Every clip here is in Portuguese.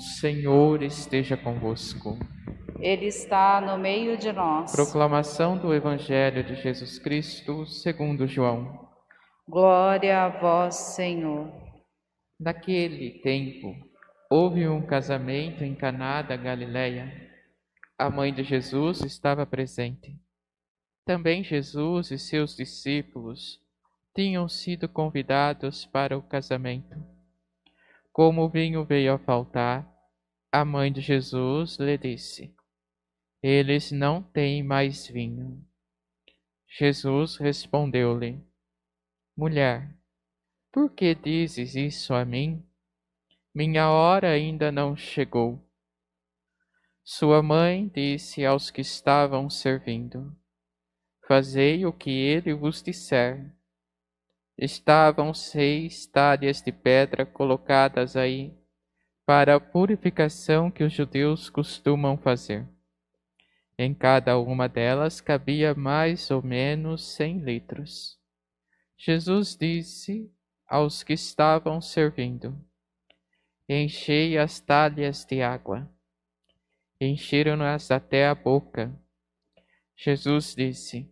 Senhor esteja convosco. Ele está no meio de nós. Proclamação do Evangelho de Jesus Cristo, segundo João. Glória a vós, Senhor. Naquele tempo, houve um casamento em Caná da Galileia. A mãe de Jesus estava presente. Também Jesus e seus discípulos tinham sido convidados para o casamento. Como o vinho veio a faltar, a mãe de Jesus lhe disse: Eles não têm mais vinho. Jesus respondeu-lhe: Mulher, por que dizes isso a mim? Minha hora ainda não chegou. Sua mãe disse aos que estavam servindo: Fazei o que ele vos disser. Estavam seis talhas de pedra colocadas aí para a purificação que os judeus costumam fazer. Em cada uma delas cabia mais ou menos cem litros. Jesus disse aos que estavam servindo: Enchei as talhas de água. Encheram-nas até a boca. Jesus disse: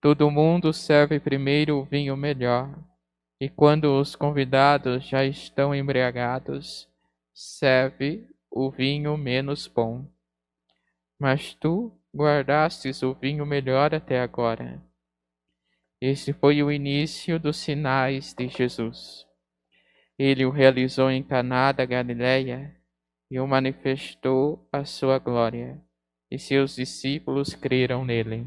Todo mundo serve primeiro o vinho melhor, e quando os convidados já estão embriagados, serve o vinho menos bom. Mas tu guardastes o vinho melhor até agora. Este foi o início dos sinais de Jesus. Ele o realizou em Caná da Galileia e o manifestou a sua glória, e seus discípulos creram nele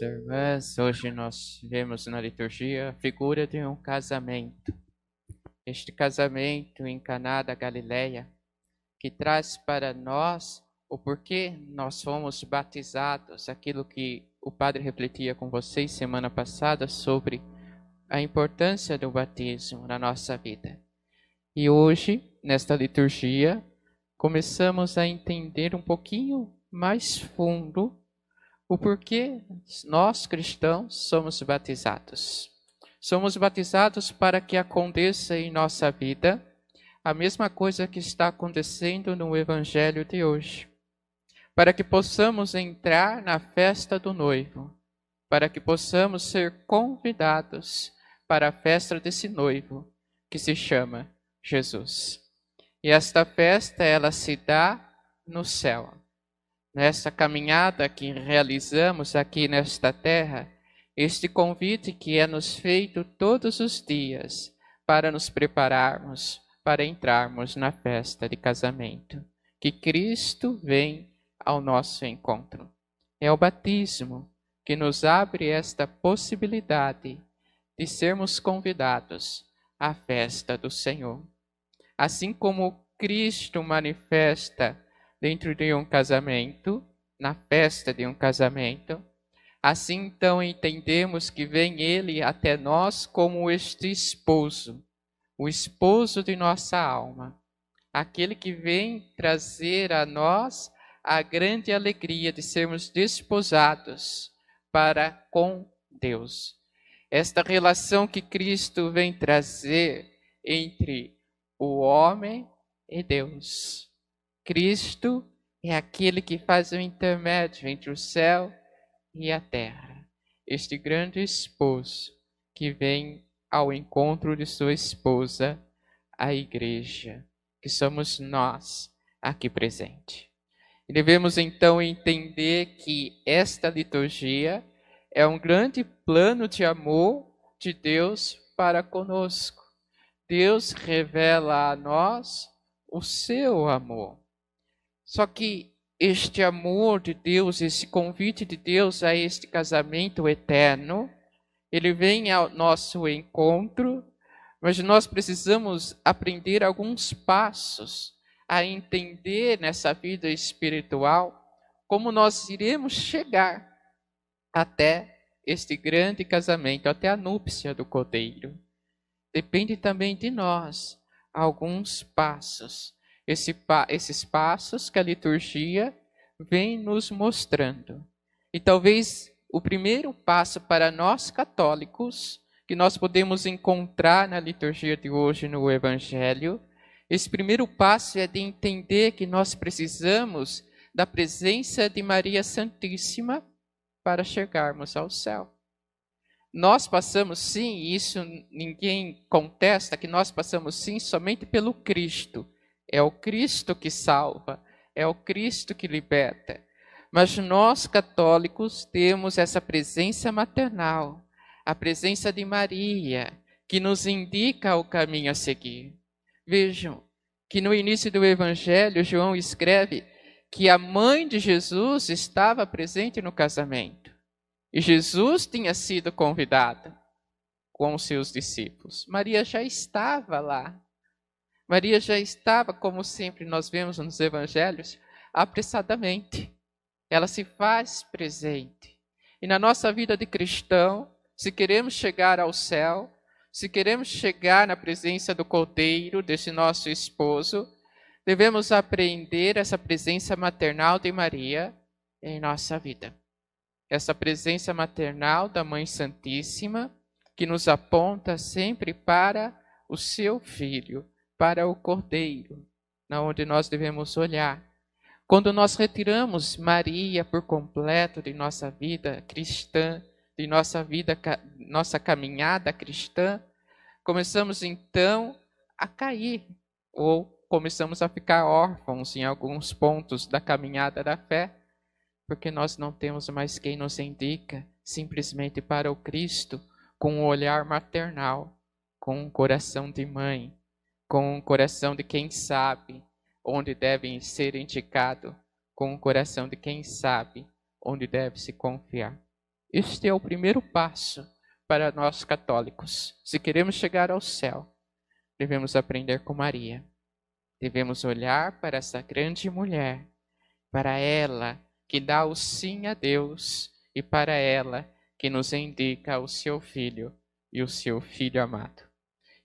irmãs, hoje nós vemos na liturgia a figura de um casamento. Este casamento em Caná da Galileia, que traz para nós o porquê nós fomos batizados, aquilo que o padre refletia com vocês semana passada sobre a importância do batismo na nossa vida. E hoje, nesta liturgia, começamos a entender um pouquinho mais fundo o porquê nós cristãos somos batizados. Somos batizados para que aconteça em nossa vida a mesma coisa que está acontecendo no Evangelho de hoje. Para que possamos entrar na festa do noivo, para que possamos ser convidados para a festa desse noivo, que se chama Jesus. E esta festa, ela se dá no céu nessa caminhada que realizamos aqui nesta terra, este convite que é nos feito todos os dias para nos prepararmos para entrarmos na festa de casamento, que Cristo vem ao nosso encontro. É o batismo que nos abre esta possibilidade de sermos convidados à festa do Senhor. Assim como Cristo manifesta dentro de um casamento, na festa de um casamento. Assim então entendemos que vem ele até nós como este esposo, o esposo de nossa alma, aquele que vem trazer a nós a grande alegria de sermos desposados para com Deus. Esta relação que Cristo vem trazer entre o homem e Deus. Cristo é aquele que faz o intermédio entre o céu e a terra. Este grande esposo que vem ao encontro de sua esposa, a igreja, que somos nós aqui presente. E devemos então entender que esta liturgia é um grande plano de amor de Deus para conosco. Deus revela a nós o seu amor. Só que este amor de Deus, esse convite de Deus a este casamento eterno, ele vem ao nosso encontro, mas nós precisamos aprender alguns passos a entender nessa vida espiritual como nós iremos chegar até este grande casamento, até a núpcia do cordeiro. Depende também de nós alguns passos. Esse, esses passos que a liturgia vem nos mostrando. E talvez o primeiro passo para nós católicos, que nós podemos encontrar na liturgia de hoje no Evangelho, esse primeiro passo é de entender que nós precisamos da presença de Maria Santíssima para chegarmos ao céu. Nós passamos sim, isso ninguém contesta, que nós passamos sim somente pelo Cristo. É o Cristo que salva, é o Cristo que liberta. Mas nós católicos temos essa presença maternal, a presença de Maria, que nos indica o caminho a seguir. Vejam que no início do Evangelho, João escreve que a mãe de Jesus estava presente no casamento. E Jesus tinha sido convidada com os seus discípulos. Maria já estava lá. Maria já estava, como sempre nós vemos nos evangelhos, apressadamente. Ela se faz presente. E na nossa vida de cristão, se queremos chegar ao céu, se queremos chegar na presença do Cordeiro, desse nosso esposo, devemos aprender essa presença maternal de Maria em nossa vida. Essa presença maternal da Mãe Santíssima, que nos aponta sempre para o seu filho, para o Cordeiro, na onde nós devemos olhar. Quando nós retiramos Maria por completo de nossa vida cristã, de nossa vida, nossa caminhada cristã, começamos então a cair ou começamos a ficar órfãos em alguns pontos da caminhada da fé, porque nós não temos mais quem nos indica simplesmente para o Cristo com um olhar maternal, com um coração de mãe, com um coração de quem sabe onde devem ser indicado, com um coração de quem sabe onde deve se confiar. Este é o primeiro passo para nós católicos. Se queremos chegar ao céu, devemos aprender com Maria. Devemos olhar para essa grande mulher, para ela que dá o sim a Deus e para ela que nos indica o seu filho e o seu filho amado.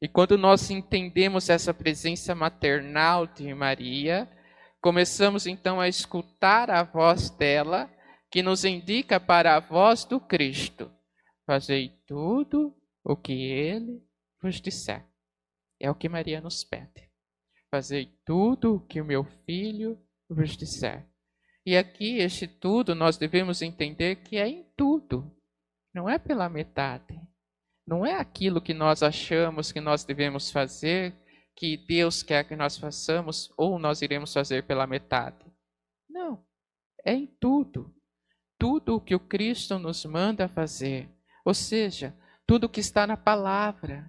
E quando nós entendemos essa presença maternal de Maria, começamos então a escutar a voz dela que nos indica para a voz do Cristo: Fazei tudo o que ele vos disser. É o que Maria nos pede. Fazei tudo o que o meu filho vos disser. E aqui, este tudo, nós devemos entender que é em tudo, não é pela metade. Não é aquilo que nós achamos que nós devemos fazer, que Deus quer que nós façamos, ou nós iremos fazer pela metade. Não, é em tudo tudo o que o Cristo nos manda fazer, ou seja, tudo o que está na palavra.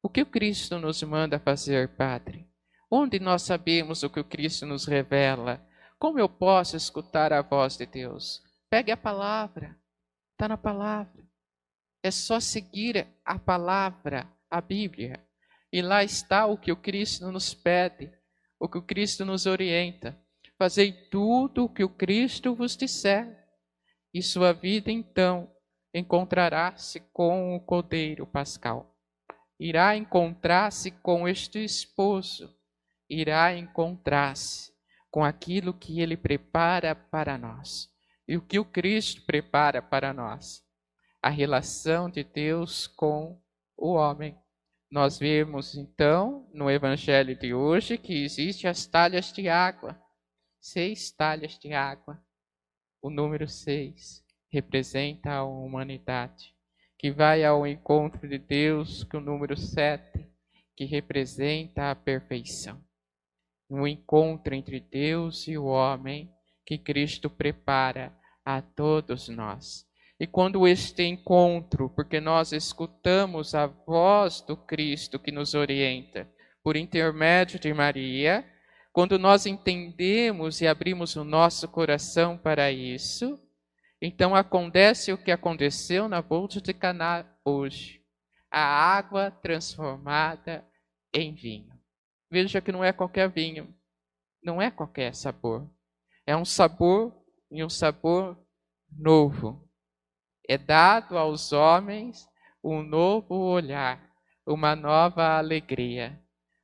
O que o Cristo nos manda fazer, Padre? Onde nós sabemos o que o Cristo nos revela? Como eu posso escutar a voz de Deus? Pegue a palavra, está na palavra. É só seguir a palavra, a Bíblia. E lá está o que o Cristo nos pede, o que o Cristo nos orienta. Fazei tudo o que o Cristo vos disser e sua vida então encontrará-se com o Cordeiro Pascal. Irá encontrar-se com este esposo, irá encontrar-se com aquilo que ele prepara para nós. E o que o Cristo prepara para nós? A relação de Deus com o homem. nós vemos então no evangelho de hoje que existe as talhas de água, seis talhas de água. O número seis representa a humanidade, que vai ao encontro de Deus, que o número sete, que representa a perfeição. Um encontro entre Deus e o homem que Cristo prepara a todos nós. E quando este encontro, porque nós escutamos a voz do Cristo que nos orienta por intermédio de Maria, quando nós entendemos e abrimos o nosso coração para isso, então acontece o que aconteceu na bolsa de Caná hoje. A água transformada em vinho. Veja que não é qualquer vinho, não é qualquer sabor. É um sabor e um sabor novo é dado aos homens um novo olhar, uma nova alegria.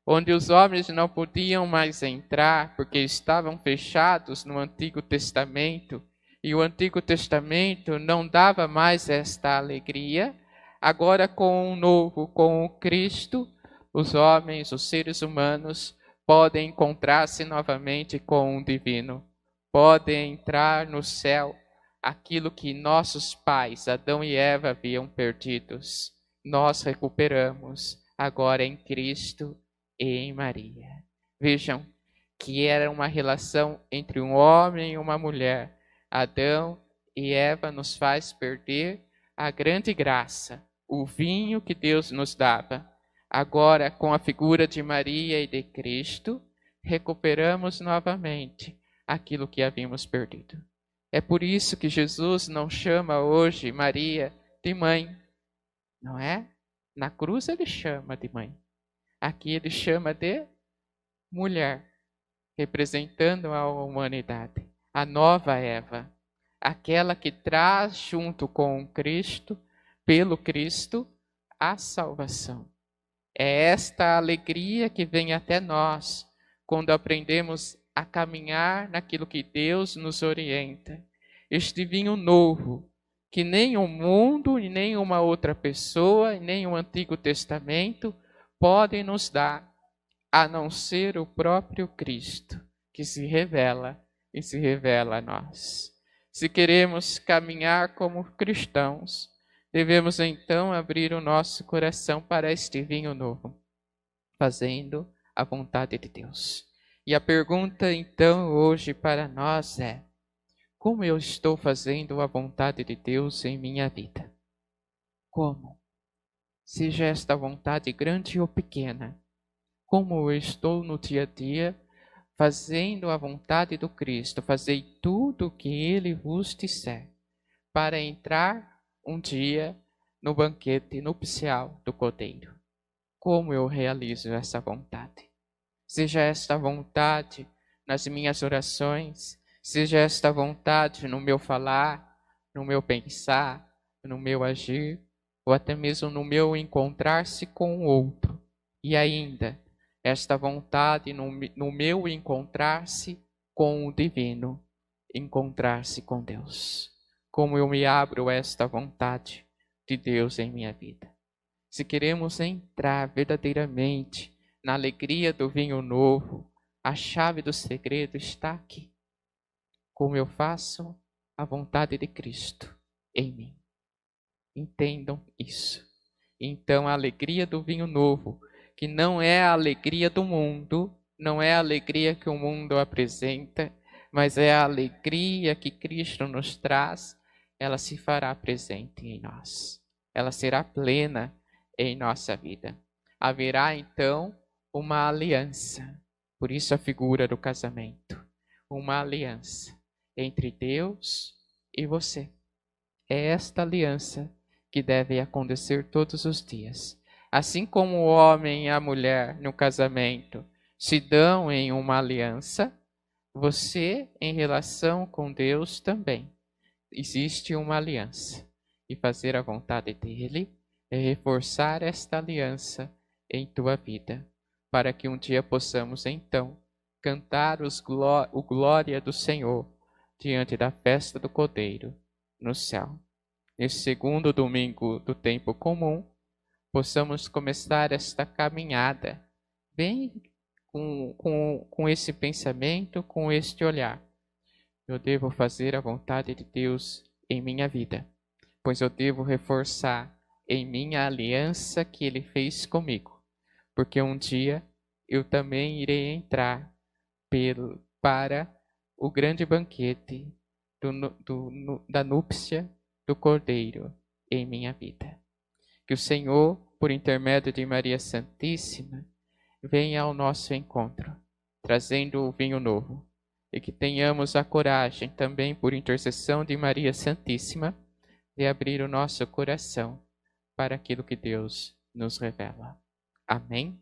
Onde os homens não podiam mais entrar porque estavam fechados no Antigo Testamento, e o Antigo Testamento não dava mais esta alegria, agora com o novo, com o Cristo, os homens, os seres humanos, podem encontrar-se novamente com o divino, podem entrar no céu aquilo que nossos pais, Adão e Eva, haviam perdidos, nós recuperamos agora em Cristo e em Maria. Vejam que era uma relação entre um homem e uma mulher. Adão e Eva nos faz perder a grande graça, o vinho que Deus nos dava. Agora, com a figura de Maria e de Cristo, recuperamos novamente aquilo que havíamos perdido. É por isso que Jesus não chama hoje Maria de mãe, não é? Na cruz ele chama de mãe. Aqui ele chama de mulher, representando a humanidade, a nova Eva, aquela que traz junto com Cristo, pelo Cristo, a salvação. É esta alegria que vem até nós quando aprendemos a caminhar naquilo que Deus nos orienta. Este vinho novo, que nem o mundo, nem uma outra pessoa, nem o Antigo Testamento podem nos dar, a não ser o próprio Cristo, que se revela e se revela a nós. Se queremos caminhar como cristãos, devemos então abrir o nosso coração para este vinho novo, fazendo a vontade de Deus. E a pergunta então hoje para nós é: como eu estou fazendo a vontade de Deus em minha vida? Como? Seja esta vontade grande ou pequena, como eu estou no dia a dia fazendo a vontade do Cristo, fazei tudo o que ele vos disser, para entrar um dia no banquete nupcial do Cordeiro. Como eu realizo essa vontade? Seja esta vontade nas minhas orações, seja esta vontade no meu falar, no meu pensar, no meu agir, ou até mesmo no meu encontrar-se com o outro. E ainda, esta vontade no, no meu encontrar-se com o divino, encontrar-se com Deus. Como eu me abro esta vontade de Deus em minha vida. Se queremos entrar verdadeiramente na alegria do vinho novo, a chave do segredo está aqui. Como eu faço a vontade de Cristo em mim. Entendam isso. Então, a alegria do vinho novo, que não é a alegria do mundo, não é a alegria que o mundo apresenta, mas é a alegria que Cristo nos traz, ela se fará presente em nós. Ela será plena em nossa vida. Haverá então uma aliança. Por isso a figura do casamento. Uma aliança entre Deus e você. É esta aliança que deve acontecer todos os dias. Assim como o homem e a mulher no casamento se dão em uma aliança, você, em relação com Deus, também. Existe uma aliança. E fazer a vontade dele é reforçar esta aliança em tua vida para que um dia possamos então cantar gló o glória do Senhor diante da festa do Cordeiro no céu. Nesse segundo domingo do tempo comum, possamos começar esta caminhada bem com, com, com esse pensamento, com este olhar. Eu devo fazer a vontade de Deus em minha vida, pois eu devo reforçar em minha aliança que Ele fez comigo, porque um dia eu também irei entrar pelo, para o grande banquete do, do, da núpcia do Cordeiro em minha vida. Que o Senhor, por intermédio de Maria Santíssima, venha ao nosso encontro, trazendo o vinho novo, e que tenhamos a coragem também, por intercessão de Maria Santíssima, de abrir o nosso coração para aquilo que Deus nos revela. Amém?